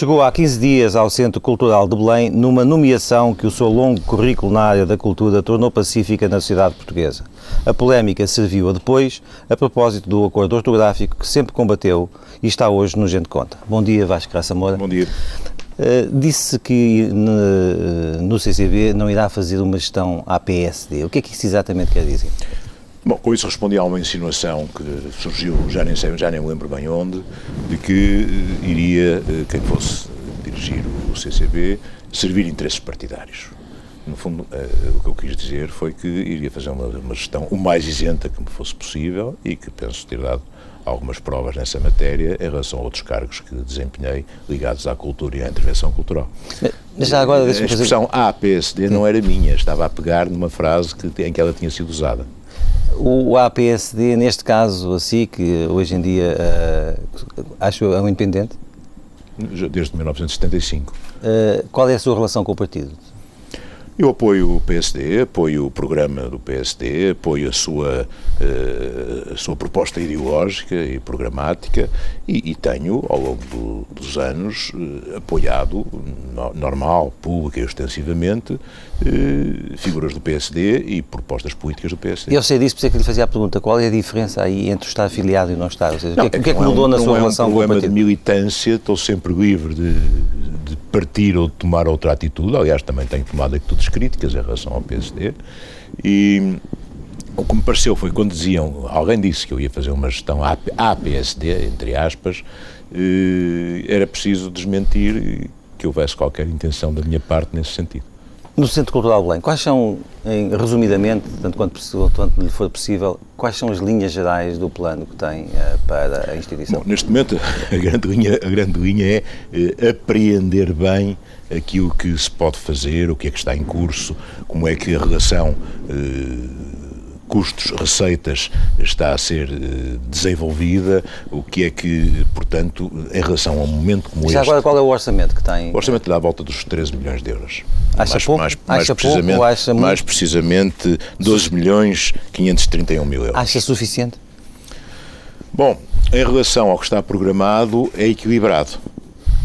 chegou há 15 dias ao Centro Cultural de Belém numa nomeação que o seu longo currículo na área da cultura tornou pacífica na sociedade portuguesa. A polémica serviu a depois, a propósito do acordo ortográfico que sempre combateu e está hoje no Gente Conta. Bom dia, Vasco Graça Moura. Bom dia. Uh, disse que no, no CCB não irá fazer uma gestão à PSD. O que é que isso exatamente quer dizer? Bom, com isso respondi a uma insinuação que surgiu, já nem sei, já nem lembro bem onde, de que uh, iria, uh, quem fosse dirigir o CCB, servir interesses partidários. No fundo, o que eu quis dizer foi que iria fazer uma, uma, gestão o mais isenta que me fosse possível e que penso ter dado algumas provas nessa matéria em relação a outros cargos que desempenhei ligados à cultura e à intervenção cultural. Mas já agora, a expressão fazer... APSD não era minha, estava a pegar numa frase que, em que ela tinha sido usada. O APSD, neste caso, assim, que hoje em dia uh, acho é um independente? Desde 1975. Uh, qual é a sua relação com o partido? Eu apoio o PSD, apoio o programa do PSD, apoio a sua, uh, a sua proposta ideológica e programática e, e tenho, ao longo do, dos anos, uh, apoiado, no, normal, pública e extensivamente, uh, figuras do PSD e propostas políticas do PSD. Eu sei disso, por isso é que lhe fazia a pergunta, qual é a diferença aí entre estar afiliado e não estar? Ou seja, não, o que é, que, é que mudou é um, na sua é relação um com o partido? de militância, estou sempre livre de, de partir ou de tomar outra atitude, aliás, também tenho tomado atitudes críticas em relação ao PSD, e o que me pareceu foi quando diziam, alguém disse que eu ia fazer uma gestão à PSD, entre aspas, eh, era preciso desmentir que houvesse qualquer intenção da minha parte nesse sentido. No Centro Cultural Belém, quais são, em, resumidamente, tanto quanto, tanto lhe for possível, quais são as linhas gerais do plano que tem uh, para a instituição? Bom, neste momento, a grande linha, a grande linha é uh, apreender bem aquilo que se pode fazer, o que é que está em curso, como é que a relação uh, custos, receitas está a ser eh, desenvolvida, o que é que, portanto, em relação a um momento como Já este... agora qual é o orçamento que tem? O orçamento dá à volta dos 13 milhões de euros. Acha mais, pouco? Mais, acha mais precisamente, pouco acha mais precisamente 12 milhões 531 mil euros. Acha suficiente? Bom, em relação ao que está programado, é equilibrado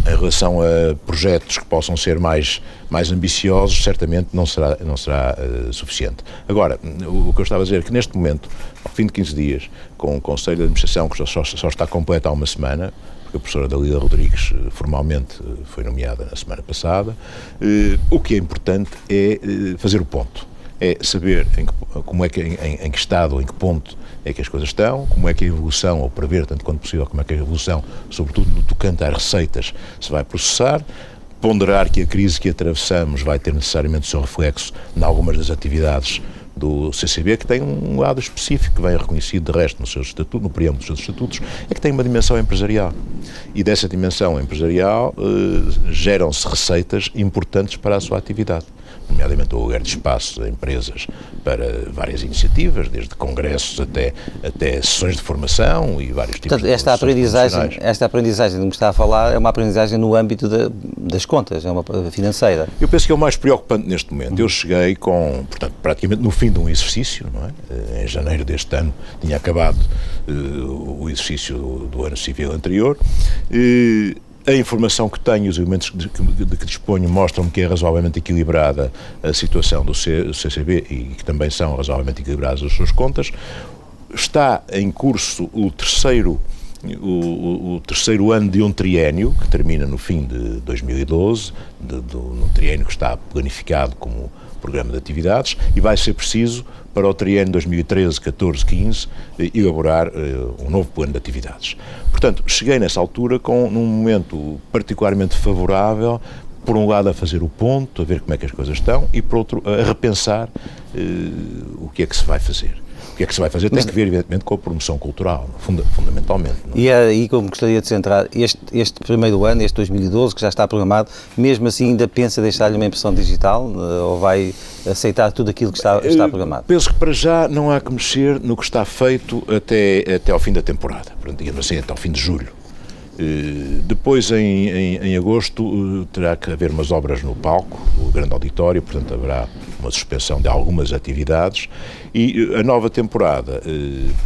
em relação a projetos que possam ser mais, mais ambiciosos, certamente não será, não será uh, suficiente. Agora, o, o, que eu estava a dizer é que neste momento, ao fim de 15 dias, com o Conselho de Administração, que só, só está completo há uma semana, porque a professora Dalila Rodrigues eh, formalmente eh, foi nomeada na semana passada, uh, o que é importante é uh, fazer o ponto é saber em que, como é que, em, em, que estado, em que ponto é que as coisas estão, como é que a evolução, ou prever tanto quanto possível, como é que a evolução, sobretudo no tocante às receitas, se vai processar, ponderar que a crise que atravessamos vai ter necessariamente o seu reflexo em algumas das atividades do CCB, que tem um lado específico, que vem reconhecido de resto no seu estatuto, no preâmbulo dos seus estatutos, é que tem uma dimensão empresarial. E dessa dimensão empresarial eh, geram-se receitas importantes para a sua atividade nomeadamente o lugar de espaço a empresas para várias iniciativas, desde congressos até, até sessões de formação e vários tipos Portanto, de esta aprendizagem, esta aprendizagem de que está a falar é uma aprendizagem no âmbito de, das contas, é uma financeira. Eu penso que é o mais preocupante neste momento. Eu cheguei com, portanto, praticamente no fim de um exercício, não é? Eh, em janeiro deste ano tinha acabado uh, o exercício do, do, ano civil anterior. Uh, a informação que tenho, os elementos de que, disponho, mostram-me que é razoavelmente equilibrada a situação do CCB e que também são razoavelmente equilibradas as suas contas. Está em curso o terceiro o, o, terceiro ano de um triênio, que termina no fim de 2012, de, de, triênio que está planificado como programa de atividades, e vai ser preciso, para o triênio 2013, 14, 15, elaborar uh, um novo plano de atividades. Portanto, cheguei nessa altura com num momento particularmente favorável por um lado a fazer o ponto, a ver como é que as coisas estão, e por outro a repensar uh, o que é que se vai fazer. O que é que se vai fazer tem Mas, que ver, evidentemente, com a promoção cultural, funda, fundamentalmente. Não? É? E é aí como gostaria de centrar, este, este primeiro ano, este 2012, que já está programado, mesmo assim ainda pensa deixar-lhe uma impressão digital eh, ou vai aceitar tudo aquilo que está, está programado? Penso que para já não há que mexer no que está feito até, até ao fim da temporada, digamos assim, até ao fim de julho. Eh, depois, em, em, em, agosto, eh, terá que haver umas obras no palco, no grande auditório, portanto haverá uma suspensão de algumas atividades e a nova temporada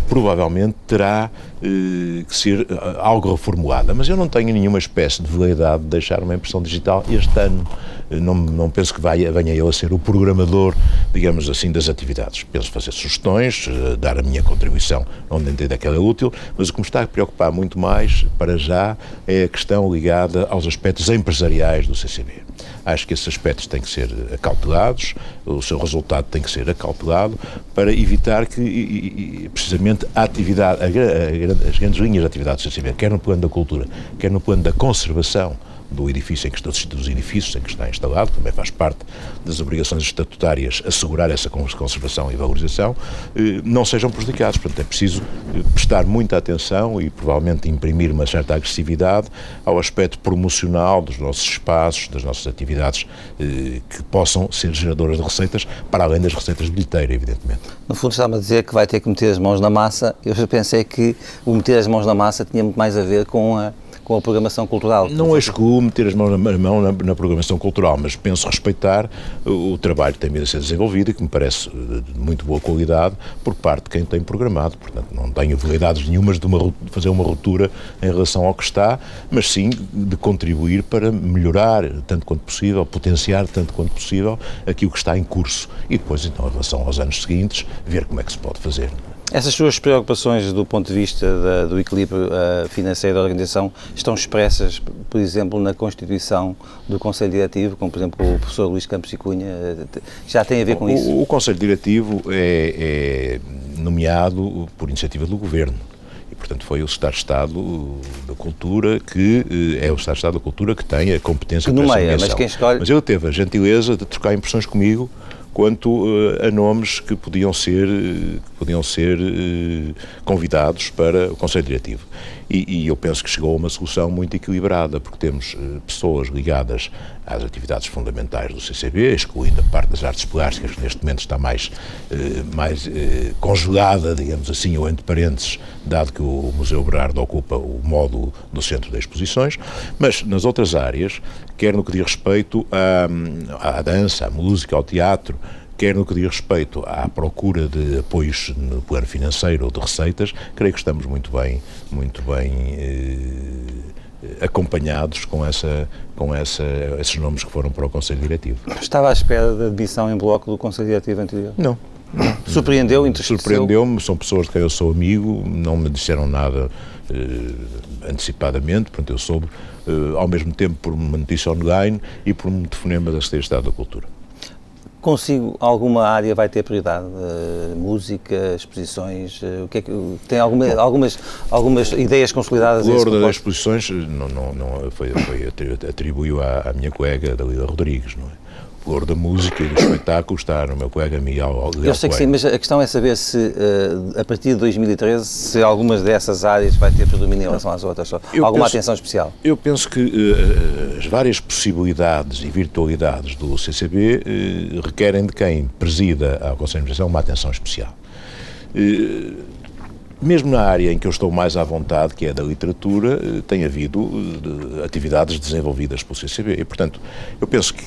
provavelmente terá que ser algo reformulada, mas eu não tenho nenhuma espécie de veleidade de deixar uma impressão digital este ano. Não, não penso que vai, venha eu a ser o programador, digamos assim, das atividades. Penso fazer sugestões, dar a minha contribuição onde entender que ela é útil, mas o que me está a preocupar muito mais, para já, é a questão ligada aos aspectos empresariais do CCB. Acho que esses aspectos têm que ser acautelados, o seu resultado tem que ser acautelado, para evitar que, precisamente, a atividade, a, a, as grandes linhas de atividade do CCB, quer no plano da cultura, quer no plano da conservação, do edifício em que está, dos edifícios em que está instalado, também faz parte das obrigações estatutárias assegurar essa conservação e valorização, eh, não sejam prejudicados. Portanto, é preciso eh, prestar muita atenção e provavelmente imprimir uma certa agressividade ao aspecto promocional dos nossos espaços, das nossas atividades eh, que possam ser geradoras de receitas, para além das receitas de bilheteira, evidentemente. No fundo, está-me a dizer que vai ter que meter as mãos na massa. Eu já pensei que o meter as mãos na massa tinha muito mais a ver com a com a programação cultural. Não excluo meter as mãos na, mão na, na, programação cultural, mas penso respeitar o, o, trabalho que tem vindo a ser desenvolvido e que me parece de muito boa qualidade por parte de quem tem programado. Portanto, não tenho habilidades nenhumas de, uma, de fazer uma ruptura em relação ao que está, mas sim de contribuir para melhorar tanto quanto possível, potenciar tanto quanto possível aquilo que está em curso e depois, então, em relação aos anos seguintes, ver como é que se pode fazer. Essas suas preocupações do ponto de vista da, do equilíbrio uh, financeiro da organização estão expressas, por exemplo, na constituição do Conselho Diretivo, como por exemplo o professor Luís Campos e Cunha, uh, já tem a ver com o, isso? O Conselho Diretivo é, é, nomeado por iniciativa do Governo. E, portanto, foi o Secretário de Estado da Cultura que eh, é o Secretário de Estado da Cultura que tem a competência que para essa mas quem escolhe... Mas ele teve a gentileza de trocar impressões comigo quanto uh, a nomes que podiam ser, uh, que podiam ser uh, convidados para o Conselho Diretivo. E, e, eu penso que chegou a uma solução muito equilibrada, porque temos pessoas ligadas às atividades fundamentais do CCB, excluindo a parte das artes plásticas, que neste momento está mais, mais congelada, digamos assim, ou entre parênteses, dado que o Museu Berardo ocupa o módulo do centro de exposições, mas nas outras áreas, quer no que diz respeito à, à dança, à música, ao teatro, quer no que diz respeito à procura de apoios no plano financeiro ou de receitas, creio que estamos muito bem, muito bem eh, acompanhados com, essa, com essa, esses nomes que foram para o Conselho Diretivo. Estava à espera da admissão em bloco do Conselho Diretivo anterior? Não. Surpreendeu, Surpreendeu-me, são pessoas de quem eu sou amigo, não me disseram nada eh, antecipadamente, portanto eu soube, ao mesmo tempo por uma notícia online e por um telefonema da Secretaria da Cultura. Consigo, alguma área vai ter prioridade? Uh, música, exposições, uh, o que é que, tem alguma, Bom, algumas, algumas ideias consolidadas? O ordem das exposições não, não, não foi, foi atribuiu à, à minha colega Dalila Rodrigues, não é? Cor da música e do espetáculo está no meu colega Miguel Eu sei que sim, mas a questão é saber se, uh, a partir de 2013, se algumas dessas áreas vai ter predomínio em relação às outras, alguma penso, atenção especial? Eu penso que uh, as várias possibilidades e virtualidades do CCB uh, requerem de quem presida a Conselho de Administração uma atenção especial mesmo na área em que eu estou mais à vontade, que é da literatura, eh, tem havido eh, atividades desenvolvidas pelo CCB. E, portanto, eu penso que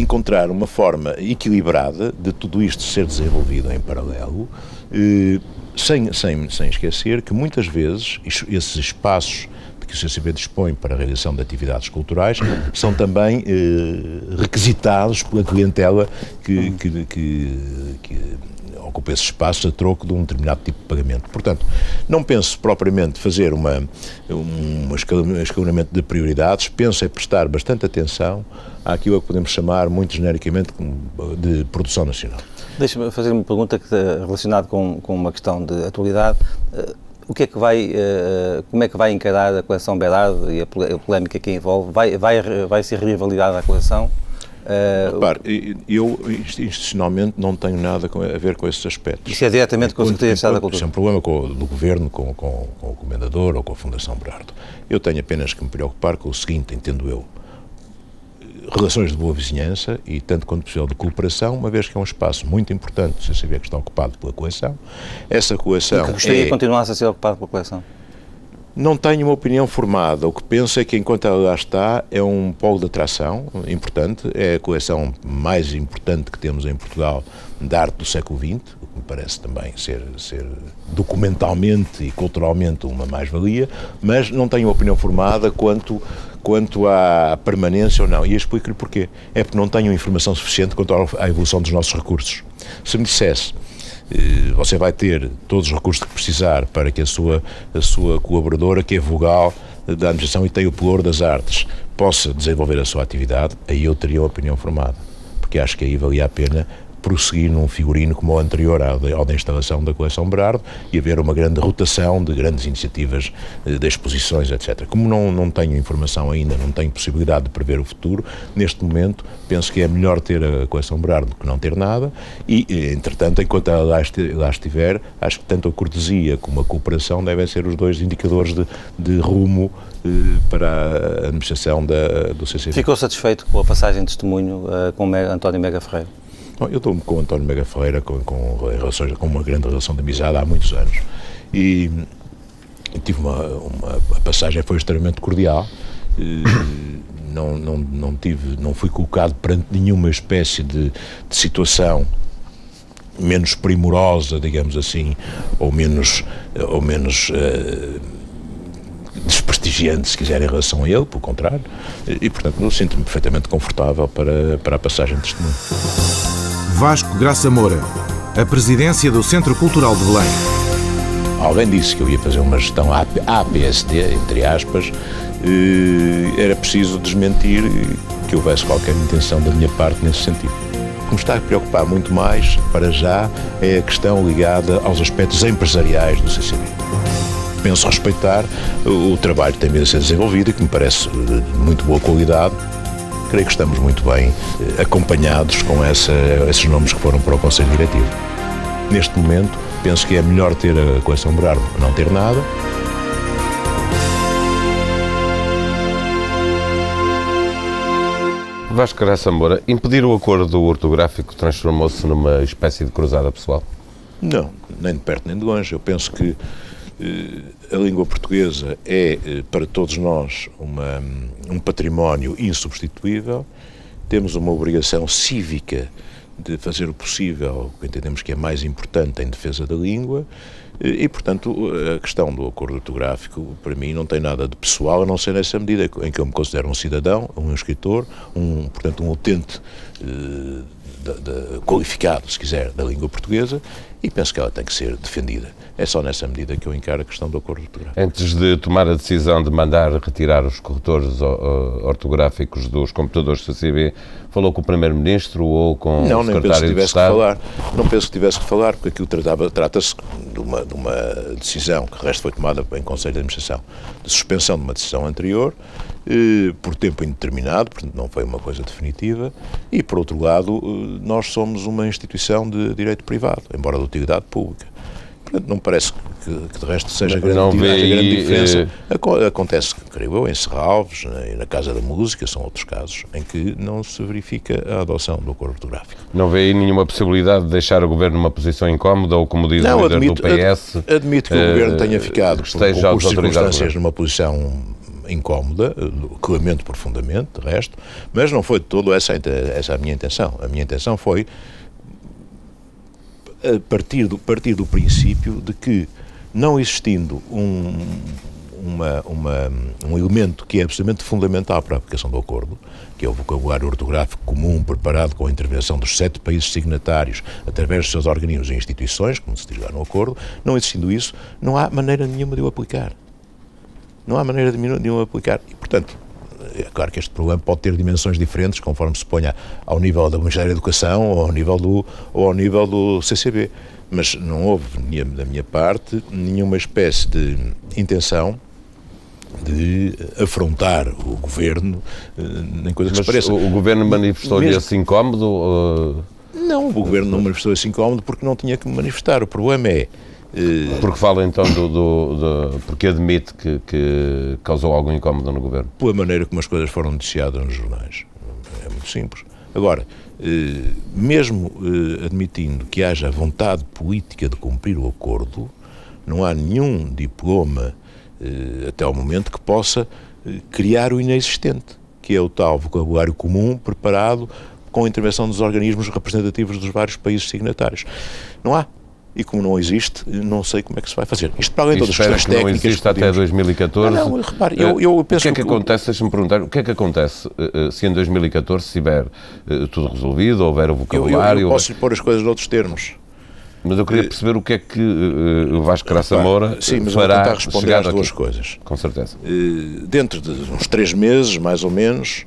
encontrar uma forma equilibrada de tudo isto ser desenvolvido em paralelo, eh, sem, sem, sem esquecer que muitas vezes esses espaços que o CCB dispõe para a realização de atividades culturais são também requisitados pela clientela que, que, que, que ocupa esses espaços a troco de um determinado tipo de pagamento. Portanto, não penso propriamente fazer uma, um escalonamento de prioridades, penso é prestar bastante atenção àquilo que podemos chamar, muito genericamente, de produção nacional. Deixa-me fazer uma pergunta relacionada com, com uma questão de atualidade. Eh, o que é que vai, eh, como é que vai encarar a coleção Berardo e a polémica que envolve? Vai, vai, vai ser revalidada a coleção? Uh, Repare, eu institucionalmente não tenho nada a ver com esses aspectos. Isso é diretamente com a Secretaria de Estado da Cultura? Isso é um problema com, do Governo, com, com, com, o Comendador ou com a Fundação Berardo. Eu tenho apenas que me preocupar com o seguinte, entendo eu, relações de boa vizinhança e tanto quanto possível de cooperação, uma vez que é um espaço muito importante, você saber que está ocupado pela coleção. Essa coleção e que gostaria é... que continuasse a ser ocupado pela coleção? Não tenho uma opinião formada. O que penso é que, enquanto ela lá está, é um polo de atração importante. É a coleção mais importante que temos em Portugal de arte do século XX, o que me parece também ser, ser documentalmente e culturalmente uma mais-valia, mas não tenho opinião formada quanto, quanto à permanência ou não. E explico-lhe porquê. É porque não tenho informação suficiente quanto à evolução dos nossos recursos. Se me dissesse você vai ter todos os recursos que precisar para que a sua, a sua colaboradora, que é vogal da administração e tem o pelouro das artes, possa desenvolver a sua atividade, aí eu teria uma opinião formada. Porque acho que aí valia a pena prosseguir num figurino como o anterior ao, da instalação da coleção Berardo e haver uma grande rotação de grandes iniciativas eh, de exposições, etc. Como não, não tenho informação ainda, não tenho possibilidade de prever o futuro, neste momento penso que é melhor ter a coleção Berardo do que não ter nada e, eh, entretanto, enquanto ela lá estiver, acho que tanto a cortesia como a cooperação devem ser os dois indicadores de, de rumo eh, para a administração da, do CCV. Ficou satisfeito com a passagem de testemunho uh, com António Mega Ferreira? Bom, eu estou com o António Mega Ferreira com, com, relações, com uma grande relação de amizade há muitos anos. E, e tive uma, uma a passagem foi extremamente cordial. E, não, não, não, tive, não fui colocado perante nenhuma espécie de, de situação menos primorosa, digamos assim, ou menos, ou menos uh, desprestigiante, se quiser, em relação a ele, pelo contrário, e, portanto, eu sinto-me perfeitamente confortável para, para a passagem de testemunho. Vasco Graça Moura, a presidência do Centro Cultural de Belém. Alguém disse que eu ia fazer uma gestão APST, entre aspas, era preciso desmentir que houvesse qualquer intenção da minha parte nesse sentido. O que me está a preocupar muito mais, para já, é a questão ligada aos aspectos empresariais do CCB. Penso respeitar o trabalho que tem vindo a ser desenvolvido e que me parece de muito boa qualidade creio que estamos muito bem eh, acompanhados com essa, esses nomes que foram para o Conselho Diretivo. Neste momento, penso que é melhor ter a coleção Berardo que não ter nada. Vasco Graça Moura, impedir o acordo ortográfico transformou-se numa espécie de cruzada pessoal? Não, nem de perto nem de longe. Eu penso que a língua portuguesa é, eh, para todos nós, uma, um património insubstituível. Temos uma obrigação cívica de fazer o possível, que entendemos que é mais importante em defesa da língua, eh, e, portanto, a questão do acordo ortográfico, para mim, não tem nada de pessoal, a não ser nessa medida em que eu me considero um cidadão, um escritor, um, portanto, um utente eh, qualificado, se quiser, da língua portuguesa, e penso que ela tem que ser defendida. É só nessa medida que eu encaro a questão do acordo ortográfico. Antes de tomar a decisão de mandar retirar os corretores ortográficos dos computadores do CCB, falou com o Primeiro-Ministro ou com não, o Secretário nem penso que tivesse? Que falar. Não penso que tivesse que falar, porque aquilo trata-se de uma, de uma decisão que, de resto, foi tomada em Conselho de Administração, de suspensão de uma decisão anterior, eh, por tempo indeterminado, portanto não foi uma coisa definitiva, e, por outro lado, eh, nós somos uma instituição de direito privado, embora de utilidade pública. Portanto, não parece que, que de resto seja grande, não vê grande diferença. Eh... Acontece, creio eu, em Serralves, na, na Casa da Música, são outros casos, em que não se verifica a adoção do acordo ortográfico. Não vê aí nenhuma possibilidade de deixar o Governo numa posição incómoda, ou como diz não, o líder admito, do PS... Ad, admito que uh, o Governo tenha ficado, por, por circunstâncias, numa posição incómoda, que lamento profundamente, de resto, mas não foi de todo essa, essa a minha intenção. A minha intenção foi a partir do, partir do princípio de que, não existindo um, uma, uma, um elemento que é absolutamente fundamental para a aplicação do acordo, que é o vocabulário ortográfico comum preparado com a intervenção dos sete países signatários através dos seus organismos e instituições, como se diz lá no acordo, não existindo isso, não há maneira nenhuma de o aplicar. Não há maneira de, de o aplicar. E, portanto, claro que este problema pode ter dimensões diferentes, conforme se ponha ao nível do Ministério da Educação ou ao nível do, ou ao nível do CCB. Mas não houve, da minha parte, nenhuma espécie de intenção de afrontar o governo eh, nem coisa que Mas se pareça. O governo manifestou-lhe Mesmo... esse incómodo? Uh... Não, o governo não manifestou esse incómodo porque não tinha que manifestar. O problema é eh, porque fala então do, do, do, porque admite que, que, causou algum incómodo no governo? Pela maneira como as coisas foram noticiadas nos jornais. É muito simples. Agora, eh, mesmo eh, admitindo que haja vontade política de cumprir o acordo, não há nenhum diploma até ao momento que possa criar o inexistente, que é o tal vocabulário comum preparado com a intervenção dos organismos representativos dos vários países signatários. Não há. E como não existe, não sei como é que se vai fazer. Isto para além de todas as questões técnicas. não existe até 2014. Não, não repare, eu, eu penso o que é que, que acontece, deixa-me perguntar, o que é que acontece se em 2014 estiver tudo resolvido, houver o vocabulário... Eu, eu posso pôr as coisas noutros termos. Mas eu queria perceber o que é que o Vasco Graça Moura Sim, mas fará vou tentar responder às duas coisas. Com certeza. Dentro de uns três meses, mais ou menos,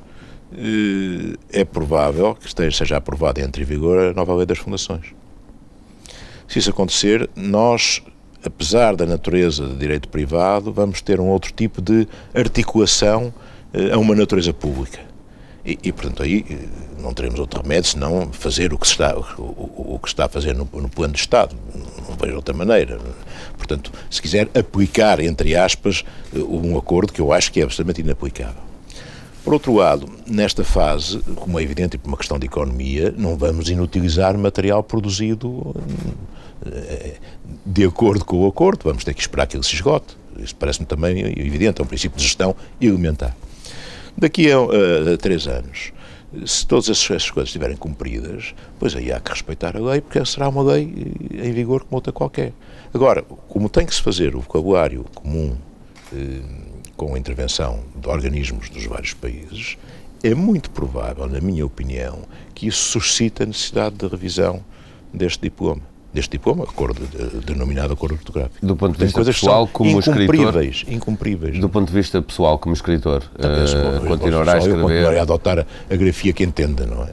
é provável que esteja, seja aprovada e entre em vigor a nova lei das fundações. Se isso acontecer, nós, apesar da natureza de direito privado, vamos ter um outro tipo de articulação a uma natureza pública. E, e, portanto, aí não teremos outro remédio senão fazer o que se está, o, o, que está a fazer no, no, plano de Estado. Não vejo outra maneira. Portanto, se quiser aplicar, entre aspas, um acordo que eu acho que é absolutamente inaplicável. Por outro lado, nesta fase, como é evidente, por uma questão de economia, não vamos inutilizar material produzido eh, de acordo com o acordo, vamos ter que esperar que ele se esgote. Isso parece-me também evidente, é um princípio de gestão elementar. Daqui a, a, a três anos, se todas essas coisas estiverem cumpridas, pois aí há que respeitar a lei, porque será uma lei em vigor como outra qualquer. Agora, como tem que se fazer o vocabulário comum eh, com a intervenção de organismos dos vários países, é muito provável, na minha opinião, que isso suscite a necessidade de revisão deste diploma deste diploma, acordo, denominado acordo ortográfico. Do ponto de vista pessoal, como incumpríveis, escritor... Incumpríveis. Do ponto de vista pessoal, como escritor, uh, continuará a escrever... Eu continuarei a adotar a, grafia que entenda, não é?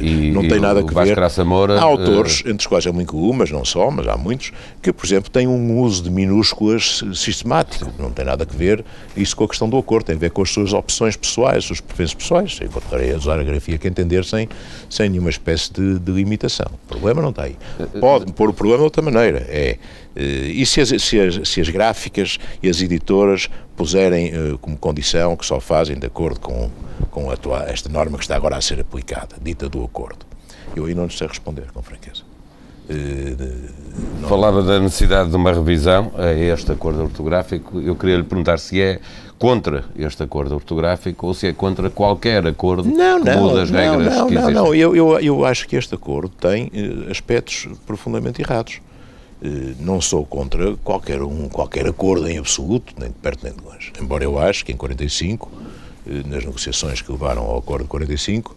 E, não tem nada a ver... Moura, há autores, uh... entre os quais é muito comum, mas não só, mas há muitos, que, por exemplo, têm um uso de minúsculas sistemático. Não tem nada a ver isso com a questão do acordo, tem a ver com as suas opções pessoais, as suas preferências pessoais. Eu continuarei a usar a grafia que entender sem, sem nenhuma espécie de, de limitação. O problema não está aí. Pode pôr o problema de outra maneira. É, eh, e se as, se, as, se as gráficas e as editoras puserem uh, como condição que só fazem de acordo com, com atual, esta norma que está agora a ser aplicada, dita do acordo? Eu aí não lhes sei responder, com franqueza. Não... Falava da necessidade de uma revisão a este acordo ortográfico. Eu queria lhe perguntar se é contra este acordo ortográfico ou se é contra qualquer acordo não, que muda as regras não, que existem. Não, não, eu, eu, eu acho que este acordo tem eh, aspectos profundamente errados. Eh, não sou contra qualquer, um, qualquer acordo em absoluto, nem de perto nem de longe. Embora eu acho que em 45, eh, nas negociações que levaram ao acordo de 45,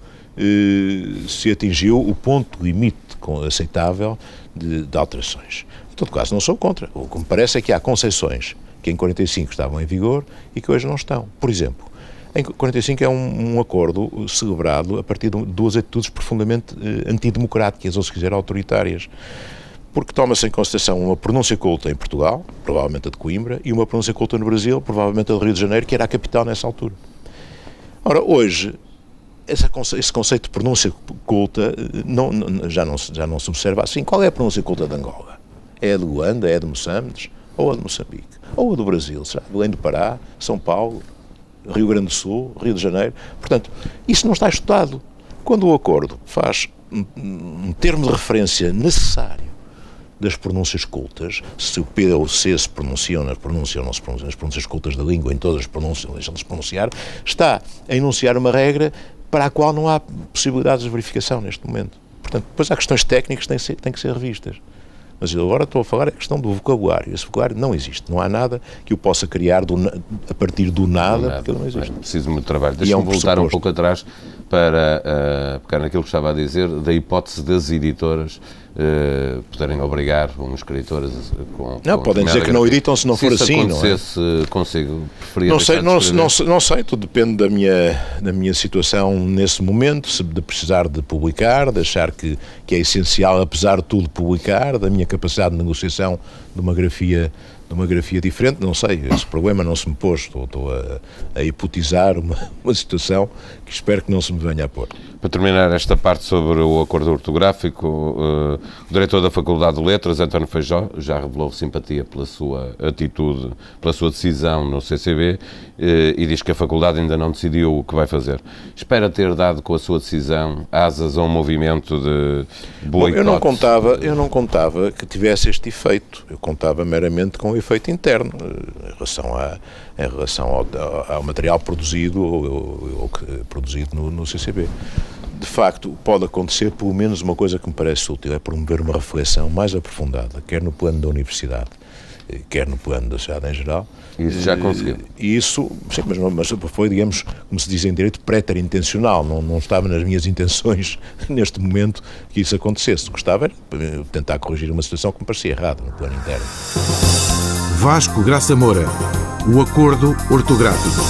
se atingiu o ponto limite aceitável de, de alterações. Em todo caso, não sou contra. O que me parece é que há concessões que em 45 estavam em vigor e que hoje não estão. Por exemplo, em 45 é um, um acordo celebrado a partir de duas atitudes profundamente eh, antidemocráticas, ou se quiser autoritárias. Porque toma-se em consideração uma pronúncia culta em Portugal, provavelmente a de Coimbra, e uma pronúncia culta no Brasil, provavelmente a do Rio de Janeiro, que era a capital nessa altura. Ora, hoje, esse conceito de pronúncia culta eh, não, não, já, não, já não se observa assim. Qual é a pronúncia culta de Angola? É a de Luanda? É a de Moçambique? Ou a de Moçambique? ou a do Brasil, será? Belém do Pará, São Paulo, Rio Grande do Sul, Rio de Janeiro. Portanto, isso não está estudado. Quando o acordo faz um, termo de referência necessário das pronúncias cultas, se o P ou o C se pronunciam nas pronúncias ou não se pronunciam nas pronúncias cultas da língua, em todas as pronúncias, deixam de se pronunciar, está a enunciar uma regra para a qual não há possibilidades de verificação neste momento. Portanto, depois há questões técnicas que têm, ser, têm que ser revistas. Mas eu agora estou a falar a questão do vocabulário. Esse vocabulário não existe. Não há nada que o possa criar do, a partir do nada, do nada. porque ele não existe. É preciso muito trabalho. Deixa-me é um voltar um pouco atrás para uh, pegar naquilo que estava a dizer, da hipótese das editoras uh, poderem obrigar um escritor com. Não, com podem dizer que não editam se não se for assim, não é? Se consigo preferir. Não sei, não, não, não, sei, tudo depende da minha, da minha situação nesse momento, se de precisar de publicar, de achar que, que é essencial, apesar de tudo, publicar, da minha capacidade de negociação de uma grafia de uma grafia diferente, não sei, esse problema não se me pôs, estou, estou a, a hipotizar uma, uma situação que espero que não se me venha a pôr. Para terminar esta parte sobre o acordo ortográfico, uh, o diretor da Faculdade de Letras, António Feijó, já revelou simpatia pela sua atitude, pela sua decisão no CCB uh, e diz que a faculdade ainda não decidiu o que vai fazer. Espera ter dado com a sua decisão asas a um movimento de boicote? Bom, eu não contava, eu não contava que tivesse este efeito. Eu contava meramente com efeito interno, em relação, a, em relação ao, ao material produzido ou, produzido no, no CCB de facto, pode acontecer pelo menos uma coisa que me parece útil, é promover uma reflexão mais aprofundada, quer no plano da universidade, quer no plano da sociedade em geral. Isso já conseguiu. E isso, sim, mas, mas foi, digamos, como se diz em direito, préter-intencional. Não, não estava nas minhas intenções, neste momento, que isso acontecesse. Gostava era tentar corrigir uma situação que me parecia errada no plano interno. Vasco Graça Moura, o acordo ortográfico.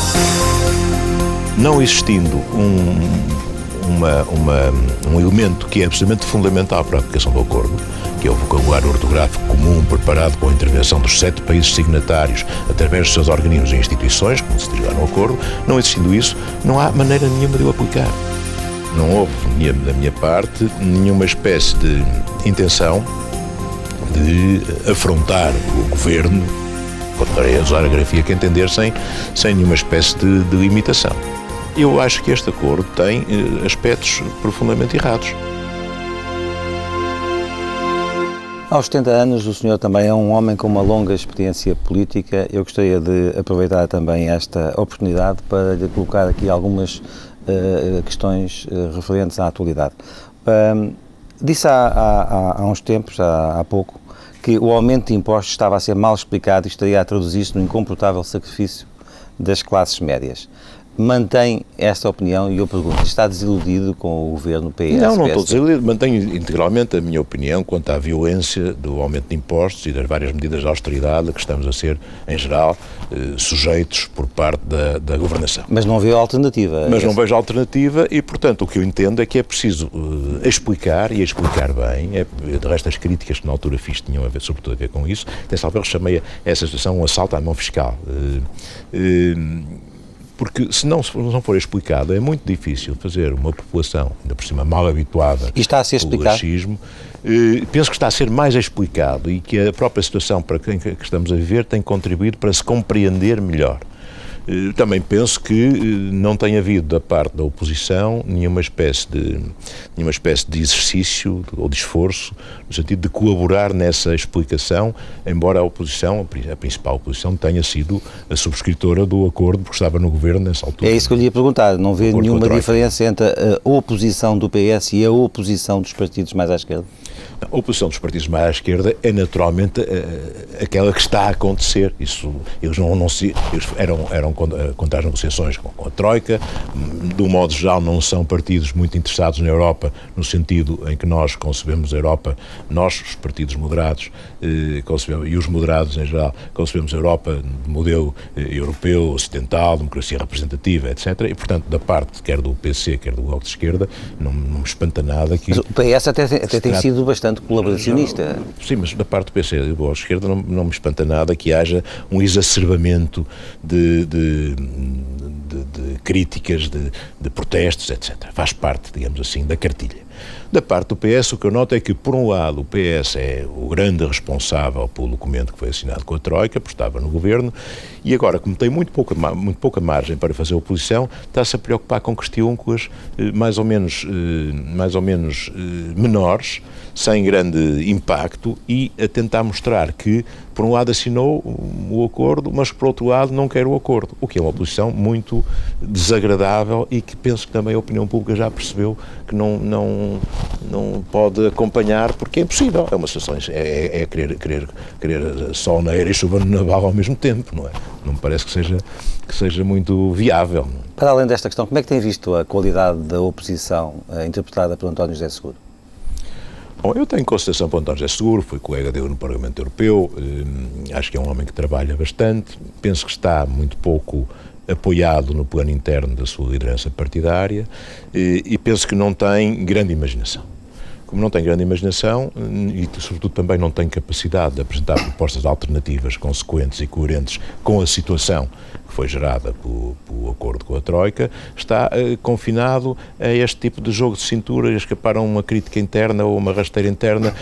Não existindo um, uma, uma, um elemento que é absolutamente fundamental para a aplicação do acordo, que é o vocabulário ortográfico comum preparado com a intervenção dos sete países signatários através dos seus organismos e instituições, como se derivar no acordo, não existindo isso, não há maneira nenhuma de o aplicar. Não houve, da minha parte, nenhuma espécie de intenção de afrontar o governo, poderei usar a grafia que entender, sem, sem nenhuma espécie de, de limitação. Eu acho que este acordo tem eh, aspectos profundamente errados. Aos 70 anos, o senhor também é um homem com uma longa experiência política. Eu gostaria de aproveitar também esta oportunidade para lhe colocar aqui algumas uh, questões uh, referentes à atualidade. Um, disse há, há, há, uns tempos, há, há pouco, que o aumento de impostos estava a ser mal explicado e estaria a traduzir-se no incomportável sacrifício das classes médias mantém esta opinião e eu pergunto, está desiludido com o governo PS? Não, não estou desiludido, mantenho integralmente a minha opinião quanto à violência do aumento de impostos e das várias medidas de austeridade que estamos a ser, em geral, eh, sujeitos por parte da, da governação. Mas não vê alternativa? Mas não vejo alternativa e, portanto, o que eu entendo é que é preciso uh, explicar e explicar bem, é, de resto as críticas que na altura fiz tinham a ver, sobretudo a ver com isso, até salvo chamei essa situação um assalto à mão fiscal. Uh, uh, porque se não, se não for explicado, é muito difícil fazer uma população, ainda por cima mal habituada e está a ser explicado? racismo. Eh, penso que está a ser mais explicado e que a própria situação para quem que estamos a viver tem contribuído para se compreender melhor. Eh, também penso que eh, não tem havido da parte da oposição nenhuma espécie de, nenhuma espécie de exercício ou de esforço no sentido de colaborar nessa explicação, embora a oposição, a principal oposição, tenha sido a subscritora do acordo porque estava no governo nessa altura. É isso que eu lhe ia perguntar. Não vê nenhuma diferença entre a oposição do PS e a oposição dos partidos mais à esquerda? A oposição dos partidos mais à esquerda é naturalmente uh, aquela que está a acontecer. Isso, eles não, não se, eles eram, eram eh, contra as negociações com, a Troika, de um modo geral não são partidos muito interessados na Europa, no sentido em que nós concebemos a Europa, nós, os partidos moderados, eh, concebemos, e os moderados em geral, concebemos a Europa de modelo eh, europeu, ocidental, democracia representativa, etc. E, portanto, da parte quer do PC, quer do Bloco de Esquerda, não, não me espanta nada que... Mas o PS até, até tem sido bastante colaboracionista. Sim, mas da parte do PC do Esquerda não, não me espanta nada que haja um exacerbamento de, de, de, de críticas, de, de protestos, etc. Faz parte, digamos assim, da cartilha. Da parte do PS, o que eu noto é que, por um lado, o PS é o grande responsável pelo documento que foi assinado com a Troika, porque estava no governo, e agora, como tem muito pouca, muito pouca margem para fazer oposição, está-se a preocupar com questões eh, mais ou menos, eh, mais ou menos eh, menores, sem grande impacto, e a tentar mostrar que, por um lado, assinou o acordo, mas por outro lado, não quer o acordo, o que é uma posição muito desagradável e que penso que também a opinião pública já percebeu que não, não, não pode acompanhar, porque é impossível. É uma situação, é, é, é querer, querer, querer sol na era e chuva no naval ao mesmo tempo, não é? Não me parece que seja, que seja muito viável. Para além desta questão, como é que tem visto a qualidade da oposição uh, interpretada por António José Seguro? Bom, eu tenho consideração para António José Seguro, fui colega dele no Parlamento Europeu, eh, acho que é um homem que trabalha bastante, penso que está muito pouco apoiado no plano interno da sua liderança partidária e, e penso que não tem grande imaginação. Como não tem grande imaginação e, sobretudo, também não tem capacidade de apresentar propostas alternativas consequentes e coerentes com a situação que foi gerada pelo, pelo acordo com a Troika, está uh, confinado a este tipo de jogo de cintura, escapar a uma crítica interna ou uma rasteira interna,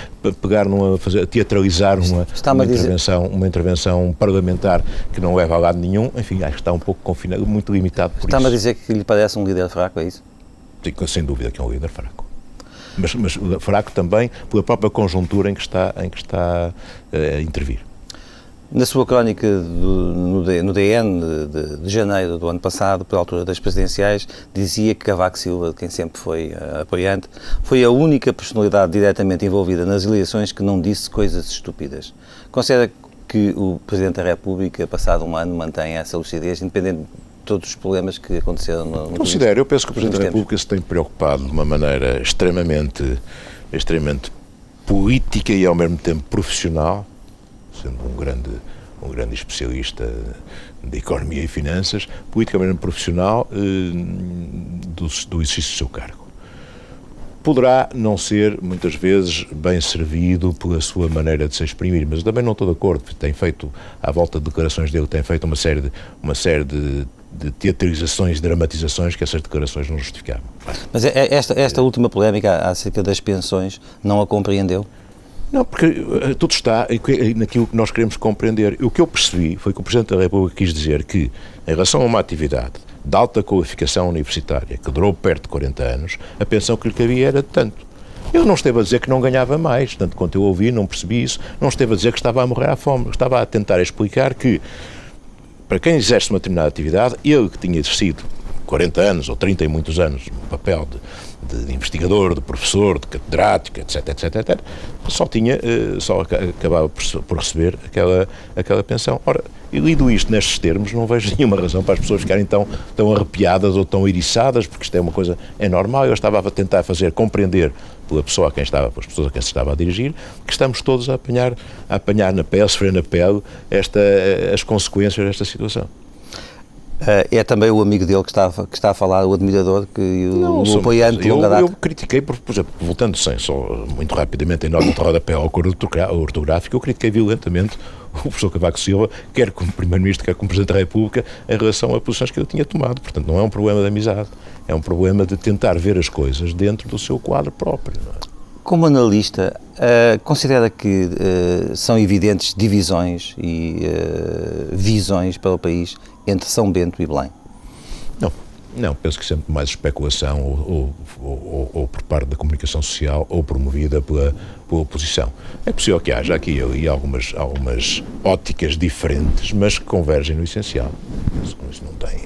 pegar numa, fazer, teatralizar uma, uma intervenção, uma intervenção parlamentar que não leva a lado nenhum. Enfim, acho que está um pouco confinado, muito limitado por Está-me a dizer que lhe parece um líder fraco, é isso? Sim, sem dúvida que é um líder fraco mas, mas fraco também pela própria conjuntura em que está, em que está uh, a intervir. Na sua crónica do, no, no, DN de, de, de, janeiro do ano passado, pela altura das presidenciais, dizia que Cavaco Silva, quem sempre foi uh, apoiante, foi a única personalidade diretamente envolvida nas eleições que não disse coisas estúpidas. Considera que o Presidente da República, passado um ano, mantém essa lucidez, independente de todos os problemas que aconteceram no, no Considero, eu penso que o Presidente da República se tem preocupado de uma maneira extremamente, extremamente política e ao mesmo tempo profissional sendo um grande, um grande especialista de economia e finanças, politicamente profissional eh, do, do exercício do seu cargo. Poderá não ser, muitas vezes, bem servido pela sua maneira de se exprimir, mas também não estou de acordo. Tem feito, à volta de declarações dele, tem feito uma série de, uma série de, de teatralizações, dramatizações que essas declarações não justificavam. Mas é, é esta, esta última polémica acerca das pensões não a compreendeu? Não, porque uh, tudo está naquilo que nós queremos compreender. O que eu percebi foi que o Presidente da República quis dizer que, em relação a uma atividade de alta qualificação universitária, que durou perto de 40 anos, a pensão que lhe cabia era de tanto. Ele não esteve a dizer que não ganhava mais, tanto quanto eu ouvi, não percebi isso. Não esteve a dizer que estava a morrer à fome. Estava a tentar explicar que, para quem exerce uma determinada atividade, ele que tinha exercido 40 anos ou 30 e muitos anos no papel de de, investigador, de professor, de catedrático, etc, etc, etc, só tinha, eh, só acabava por receber aquela, aquela pensão. Ora, e lido isto nestes termos, não vejo nenhuma razão para as pessoas ficarem tão, tão arrepiadas ou tão eriçadas, porque isto é uma coisa, é normal. Eu estava a tentar fazer compreender pela pessoa a quem estava, pelas pessoas a quem se estava a dirigir, que estamos todos a apanhar, a apanhar na pele, sofrer na pele, esta, as consequências desta situação. Uh, é também o amigo dele que está, que está a falar, o admirador, que não, o apoiante eu, eu critiquei, por, por exemplo, voltando sem só muito rapidamente em nota de rodapé ao cor ortográfico, eu critiquei violentamente o professor Cavaco Silva, quer como Primeiro-Ministro, quer como Presidente da República, em relação a posições que ele tinha tomado. Portanto, não é um problema de amizade, é um problema de tentar ver as coisas dentro do seu quadro próprio. É? Como analista, uh, considera que uh, são evidentes divisões e uh, visões para o país entre São Bento e Belém? Não, não, penso que sempre mais especulação ou, ou, ou, ou, por parte da comunicação social ou promovida pela, pela oposição. É possível que haja aqui ali algumas, algumas óticas diferentes, mas que convergem no essencial. Isso não tem,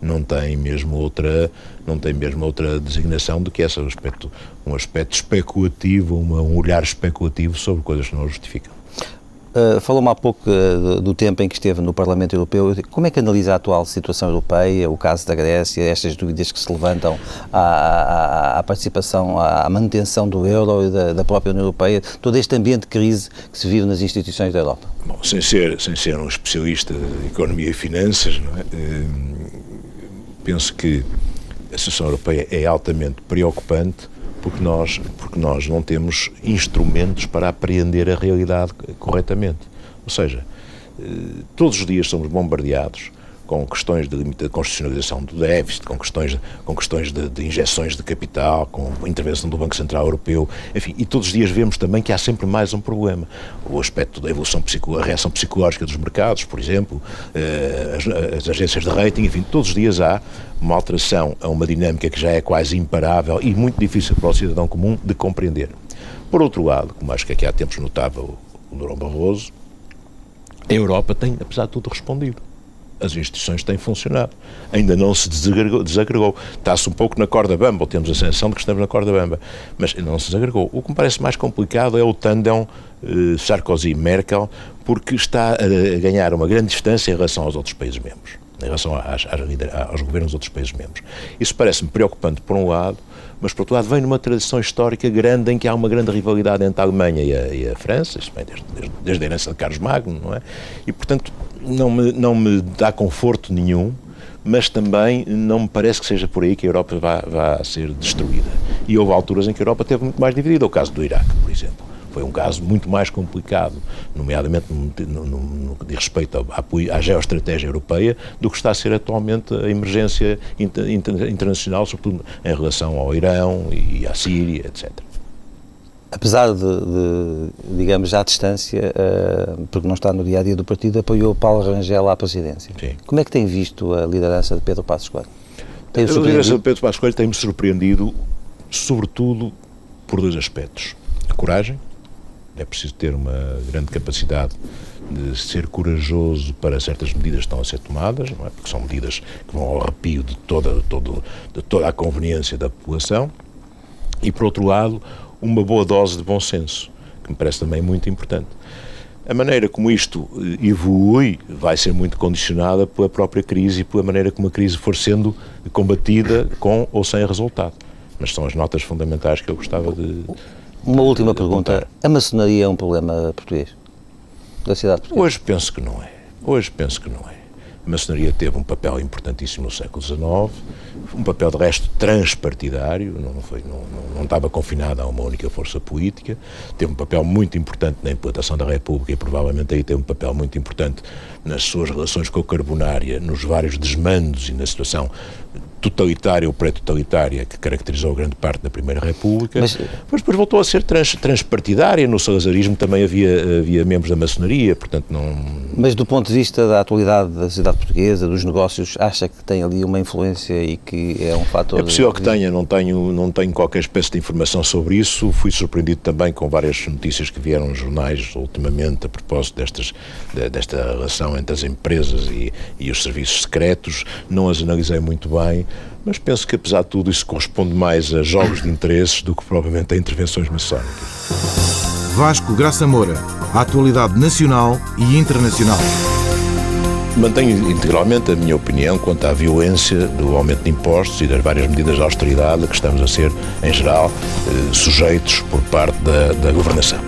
não tem mesmo outra não tem mesmo outra designação do que essa, um aspecto, um aspecto especulativo, uma, um olhar especulativo sobre coisas que não justificam. Uh, Falou-me há pouco uh, do tempo em que esteve no Parlamento Europeu. Como é que analisa a atual situação europeia, o caso da Grécia, estas dúvidas que se levantam à, à, à participação, à manutenção do euro e da, da, própria União Europeia, todo este ambiente de crise que se vive nas instituições da Europa? Bom, sem ser, sem ser um especialista de economia e finanças, é? Penso que a situação europeia é altamente preocupante porque nós, porque nós não temos instrumentos para apreender a realidade corretamente. Ou seja, eh, todos os dias somos bombardeados com questões de, constitucionalização do déficit, com questões, com questões de, de, injeções de capital, com intervenção do Banco Central Europeu, enfim, e todos os dias vemos também que há sempre mais um problema. O aspecto da evolução, a reação psicológica dos mercados, por exemplo, eh, as, as agências de rating, enfim, todos os dias há uma alteração a uma dinâmica que já é quase imparável e muito difícil para o cidadão comum de compreender. Por outro lado, como acho que aqui há tempos notava o, o Durão Barroso, a Europa tem, apesar de tudo, respondido as instituições têm funcionado. Ainda não se desagregou. desagregou. Está-se um pouco na corda bamba, ou temos a sensação de que estamos na corda bamba, mas não se desagregou. O que me parece mais complicado é o tandem eh, Sarkozy-Merkel, porque está a ganhar uma grande distância em relação aos outros países membros, em relação às, às, aos governos dos outros países membros. Isso parece-me preocupante, por um lado, mas por outro lado vem numa tradição histórica grande em que há uma grande rivalidade entre a Alemanha e a, e a França, isso vem desde, desde, desde, a herança de Carlos Magno, não é? E, portanto, não me, não me dá conforto nenhum, mas também não me parece que seja por aí que a Europa vá, vá ser destruída. E houve alturas em que a Europa teve muito mais dividida, o caso do Iraque, por exemplo. Foi um caso muito mais complicado, nomeadamente no, no, no que diz respeito à, à, geoestratégia europeia, do que está a ser atualmente a emergência inter, inter, internacional, sobretudo em relação ao Irão e à Síria, etc apesar de, de, digamos, à distância, uh, porque não está no dia a dia do partido, apoiou Paulo Rangel à presidência. Sim. Como é que tem visto a liderança de Pedro Passos Coelho? a liderança de Pedro Passos Coelho tem-me surpreendido, sobretudo, por dois aspectos: a coragem, é preciso ter uma grande capacidade de ser corajoso para certas medidas que estão a ser tomadas, não é? porque são medidas que vão ao arrepio de toda, de toda a conveniência da população, e, por outro lado, uma boa dose de bom senso, que me parece também muito importante. A maneira como isto eh, evolui vai ser muito condicionada pela própria crise e pela maneira como a crise for sendo combatida com ou sem resultado. Mas são as notas fundamentais que eu gostava de. Uma última pergunta. A maçonaria é um problema português? Da cidade portuguesa? Hoje penso que não é. Hoje penso que não é. A maçonaria teve um papel importantíssimo no século XIX, um papel de resto transpartidário, não, foi, não, não, não estava confinado a uma única força política, teve um papel muito importante na implantação da República e provavelmente aí teve um papel muito importante nas suas relações com a Carbonária, nos vários desmandos e na situação totalitária ou pré-totalitária que caracterizou grande parte da Primeira República, mas, mas depois voltou a ser trans, transpartidária. No salazarismo também havia, havia membros da maçonaria, portanto não... Mas do ponto de vista da atualidade da sociedade portuguesa, dos negócios, acha que tem ali uma influência e que é um fator... É possível que tenha, não tenho, não tenho qualquer espécie de informação sobre isso. Fui surpreendido também com várias notícias que vieram nos jornais ultimamente a propósito destas, desta relação entre as empresas e, e os serviços secretos. Não as analisei muito bem mas penso que, apesar de tudo, isso corresponde mais a jogos de interesses do que provavelmente a intervenções maçónicas. Vasco Graça Moura, a atualidade nacional e internacional. Mantenho integralmente a minha opinião quanto à violência do aumento de impostos e das várias medidas de austeridade que estamos a ser, em geral, eh, sujeitos por parte da, da governação.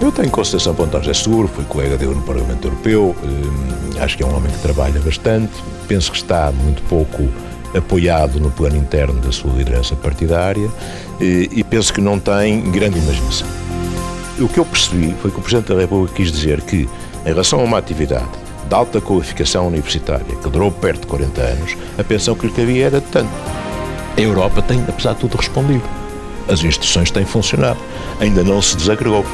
Eu tenho consideração para António José Seguro, fui colega dele no Parlamento Europeu, eh, acho que é um homem que trabalha bastante, penso que está muito pouco apoiado no plano interno da sua liderança partidária e, e penso que não tem grande imaginação. O que eu percebi foi que o Presidente da República quis dizer que, em relação a uma atividade de alta qualificação universitária que durou perto de 40 anos, a pensão que lhe cabia era de tanto. A Europa tem, apesar de tudo, respondido. As instituições têm funcionado. Ainda não se desagregou.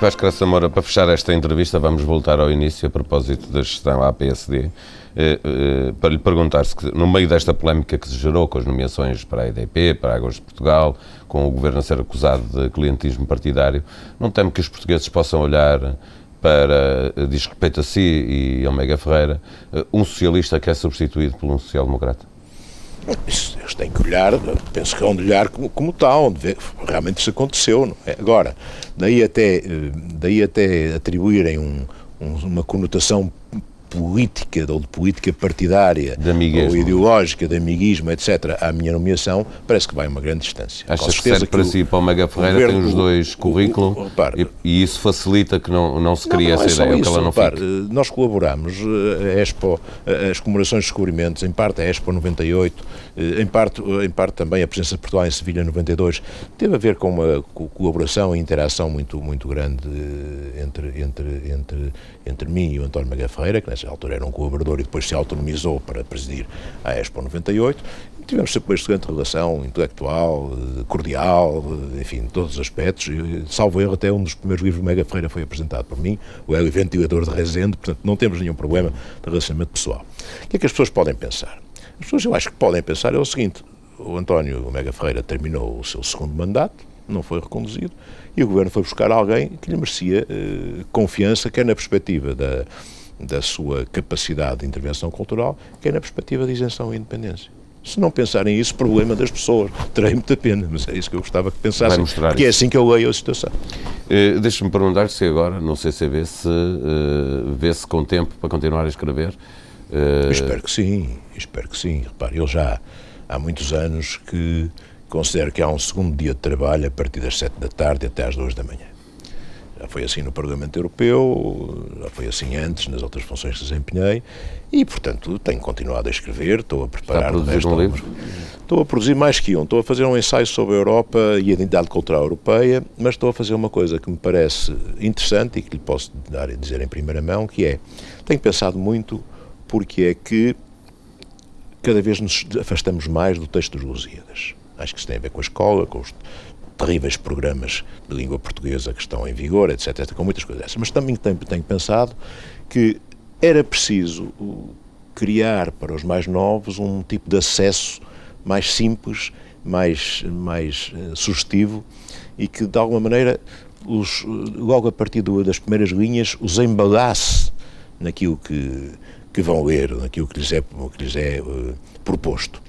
Vasco para fechar esta entrevista, vamos voltar ao início a propósito da gestão à PSD, eh, eh, para lhe perguntar se, no meio desta polémica que se gerou com as nomeações para a EDP, para a Águas de Portugal, com o governo a ser acusado de clientismo partidário, não teme que os portugueses possam olhar para, eh, diz respeito a si e Omega Ferreira, eh, um socialista que é substituído por um social-democrata? Eles têm que olhar, penso que é onde olhar como, como tal, onde vê, realmente isso aconteceu. É? Agora, daí até, eh, daí até atribuírem um, um, uma conotação política ou de política partidária ou ideológica, de amiguismo, etc., à minha nomeação, parece que vai uma grande distância. Acha que serve para si, para o Mega Ferreira, governo, tem os dois currículos e, e, isso facilita que não, não se crie não, não essa é ideia, isso, que ela não repare, fique. Nós colaboramos, eh, a Expo, eh, as comemorações de descobrimentos, em parte a Expo 98, eh, em parte, em parte também a presença de Portugal em Sevilha 92, teve a ver com uma colaboração e interação muito, muito grande entre, entre, entre, entre mim e o António Mega Ferreira, que nessa altura era um colaborador e depois se autonomizou para presidir a Expo 98. Tivemos sempre uma excelente relação intelectual, cordial, enfim, em todos os aspectos. Salvo erro, até um dos primeiros livros do Mega Ferreira foi apresentado por mim, o Hélio Ventilador de Rezende, portanto não temos nenhum problema de relacionamento pessoal. O que é que as pessoas podem pensar? As pessoas, eu acho que podem pensar é o seguinte: o António Mega Ferreira terminou o seu segundo mandato, não foi reconduzido, e o governo foi buscar alguém que lhe merecia eh, confiança, quer na perspectiva da, da sua capacidade de intervenção cultural, quer na perspectiva de isenção e independência. Se não pensarem isso, problema das pessoas. Terei muita pena, mas é isso que eu gostava que pensassem. Porque é assim que eu leio a situação. Uh, Deixa-me perguntar se agora, no CCB, se uh, vê-se com tempo para continuar a escrever. Uh... Espero que sim, espero que sim. Repare, eu já há muitos anos que considero que há um segundo dia de trabalho a partir das sete da tarde até às duas da manhã. Já foi assim no Parlamento Europeu, já foi assim antes, nas outras funções que desempenhei, e, portanto, tenho continuado a escrever, estou a preparar... Está a produzir um livro? Estou a produzir mais que um. Estou a fazer um ensaio sobre a Europa e a identidade cultural europeia, mas estou a fazer uma coisa que me parece interessante e que lhe posso dar, dizer em primeira mão, que é, tenho pensado muito porque é que cada vez nos afastamos mais do texto dos Lusíadas. Acho que isso tem a ver com a escola, com os terríveis programas de língua portuguesa que estão em vigor, etc, etc com muitas coisas dessas. Mas também tenho, tenho pensado que era preciso criar para os mais novos um tipo de acesso mais simples mais, mais uh, sugestivo e que, de alguma maneira, os, logo a partir do, das primeiras linhas, os embalasse naquilo que, que vão ler, naquilo que lhes é, que lhes é uh, proposto.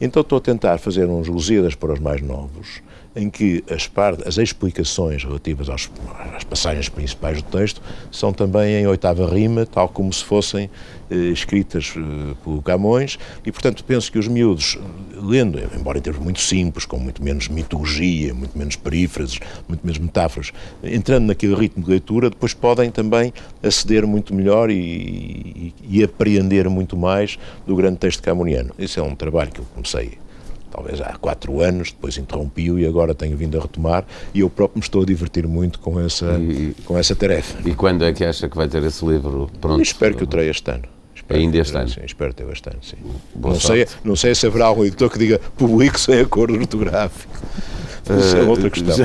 Então estou a tentar fazer uns Lusíadas para os mais novos, em que as, as explicações relativas aos, às passagens principais do texto são também em oitava rima, tal como se fossem eh, escritas eh, por Camões, e portanto penso que os miúdos, lendo, embora em termos muito simples, com muito menos mitologia, muito menos perífrases, muito menos metáforas, entrando naquele ritmo de leitura, depois podem também aceder muito melhor e, e, e apreender muito mais do grande texto camoniano. Esse é um trabalho que eu comecei talvez há quatro anos, depois interrompi-o e agora tenho vindo a retomar e eu próprio me estou a divertir muito com essa, e, com essa tarefa. E quando é que acha que vai ter esse livro pronto? espero que o terei este ano. Espero Ainda este ano? Sim, espero ter bastante, sim. não sei, não sei se haverá algum editor que diga publique sem acordo ortográfico. Isso é outra questão.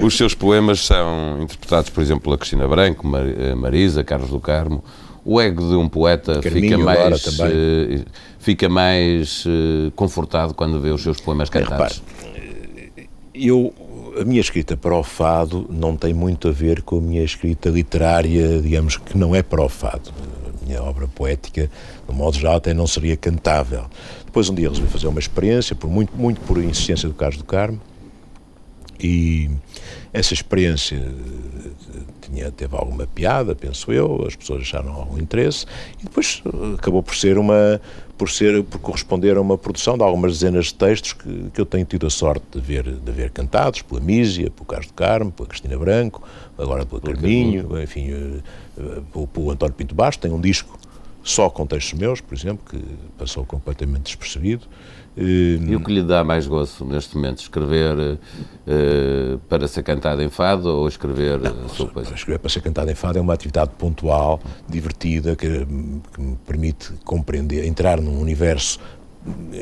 Os seus poemas são interpretados, por exemplo, pela Cristina Branco, eh, Marisa, Carlos do Carmo. O ego de um poeta Carminho fica mais, uh, fica mais uh, confortado quando vê os seus poemas cantados. Repare, eu a minha escrita para o fado não tem muito a ver com a minha escrita literária, digamos que não é para o fado. A minha obra poética, no modo geral, até não seria cantável. Depois um dia resolvi fazer uma experiência, por muito, muito por insistência do Carlos do Carmo, e essa experiência tinha, teve alguma piada, penso eu, as pessoas acharam algum interesse, e depois eh, acabou por ser uma, por ser, por corresponder a uma produção de algumas dezenas de textos que, que eu tenho tido a sorte de ver, de ver cantados, pela Mísia, pelo Carlos de Carmo, pela Cristina Branco, agora pelo Carminho, enfim, eh, eh, pelo, pelo António Pinto Basto, tem um disco só com textos meus, por exemplo, que passou completamente despercebido. E o que lhe dá mais gozo neste momento? Escrever uh, para ser cantado em fado ou escrever Não, sua coisa? Escrever para ser cantado em fado é uma atividade pontual, divertida, que, que me permite compreender, entrar num universo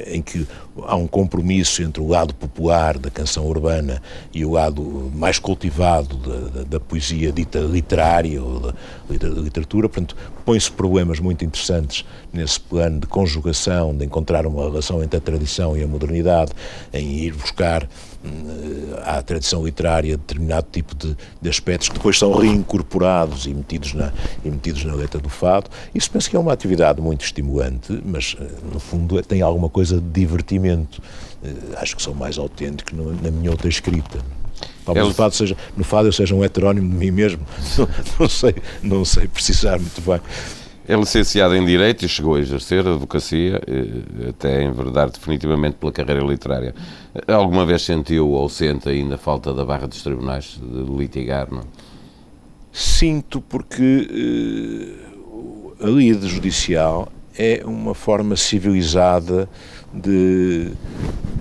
em que há um compromisso entre o lado popular da canção urbana e o lado mais cultivado da, da, da poesia dita literária ou da, da literatura. Portanto, põe-se problemas muito interessantes nesse plano de conjugação, de encontrar uma relação entre a tradição e a modernidade, em ir buscar à tradição literária determinado tipo de, de, aspectos que depois são reincorporados e metidos, na, e metidos na letra do fado. Isso penso que é uma atividade muito estimulante, mas eh, no fundo tem alguma coisa de divertimento. Eh, acho que sou mais autêntico na minha outra escrita. Talvez é o... fado seja, no fado eu seja um heterónimo de mim mesmo. Não, não, sei, não sei precisar muito bem. É licenciado em Direito e chegou a exercer a advocacia, eh, até enverdar definitivamente pela carreira literária. Alguma vez sentiu ou sente ainda falta da barra dos tribunais de litigar, não? Sinto porque uh, a lide judicial é uma forma civilizada de,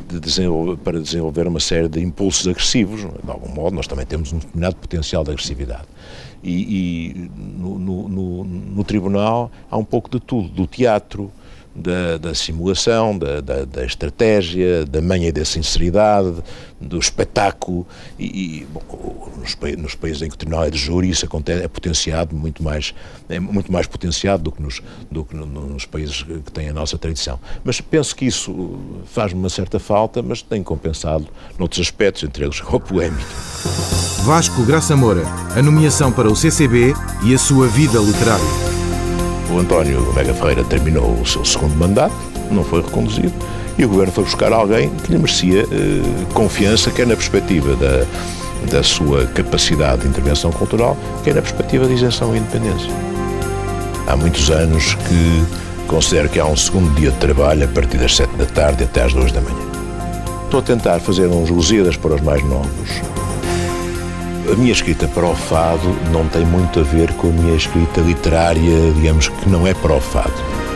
de desenvolver, para desenvolver uma série de impulsos agressivos. De algum modo, nós também temos um determinado potencial de agressividade e, e no, no, no, no, tribunal há um pouco de tudo, do teatro, da, da simulação, da, da, da, estratégia, da manha da sinceridade, do espetáculo e, e bom, nos, nos, países em que o tribunal é de júri isso acontece, é potenciado muito mais, é muito mais potenciado do que, nos, do que nos países que têm a nossa tradição. Mas penso que isso faz-me uma certa falta, mas tem compensado noutros aspectos, entre eles a polémica. Vasco Graça Moura, a nomeação para o CCB e a sua vida literária. O António Mega Ferreira terminou o seu segundo mandato, não foi reconduzido, e o governo foi buscar alguém que lhe merecia eh, confiança, quer na perspectiva da, da sua capacidade de intervenção cultural, quer na perspectiva de isenção e independência. Há muitos anos que considero que há um segundo dia de trabalho a partir das sete da tarde até às duas da manhã. Estou a tentar fazer uns Lusíadas para os mais novos, a minha escrita para o fado não tem muito a ver com a minha escrita literária, digamos que não é para o fado.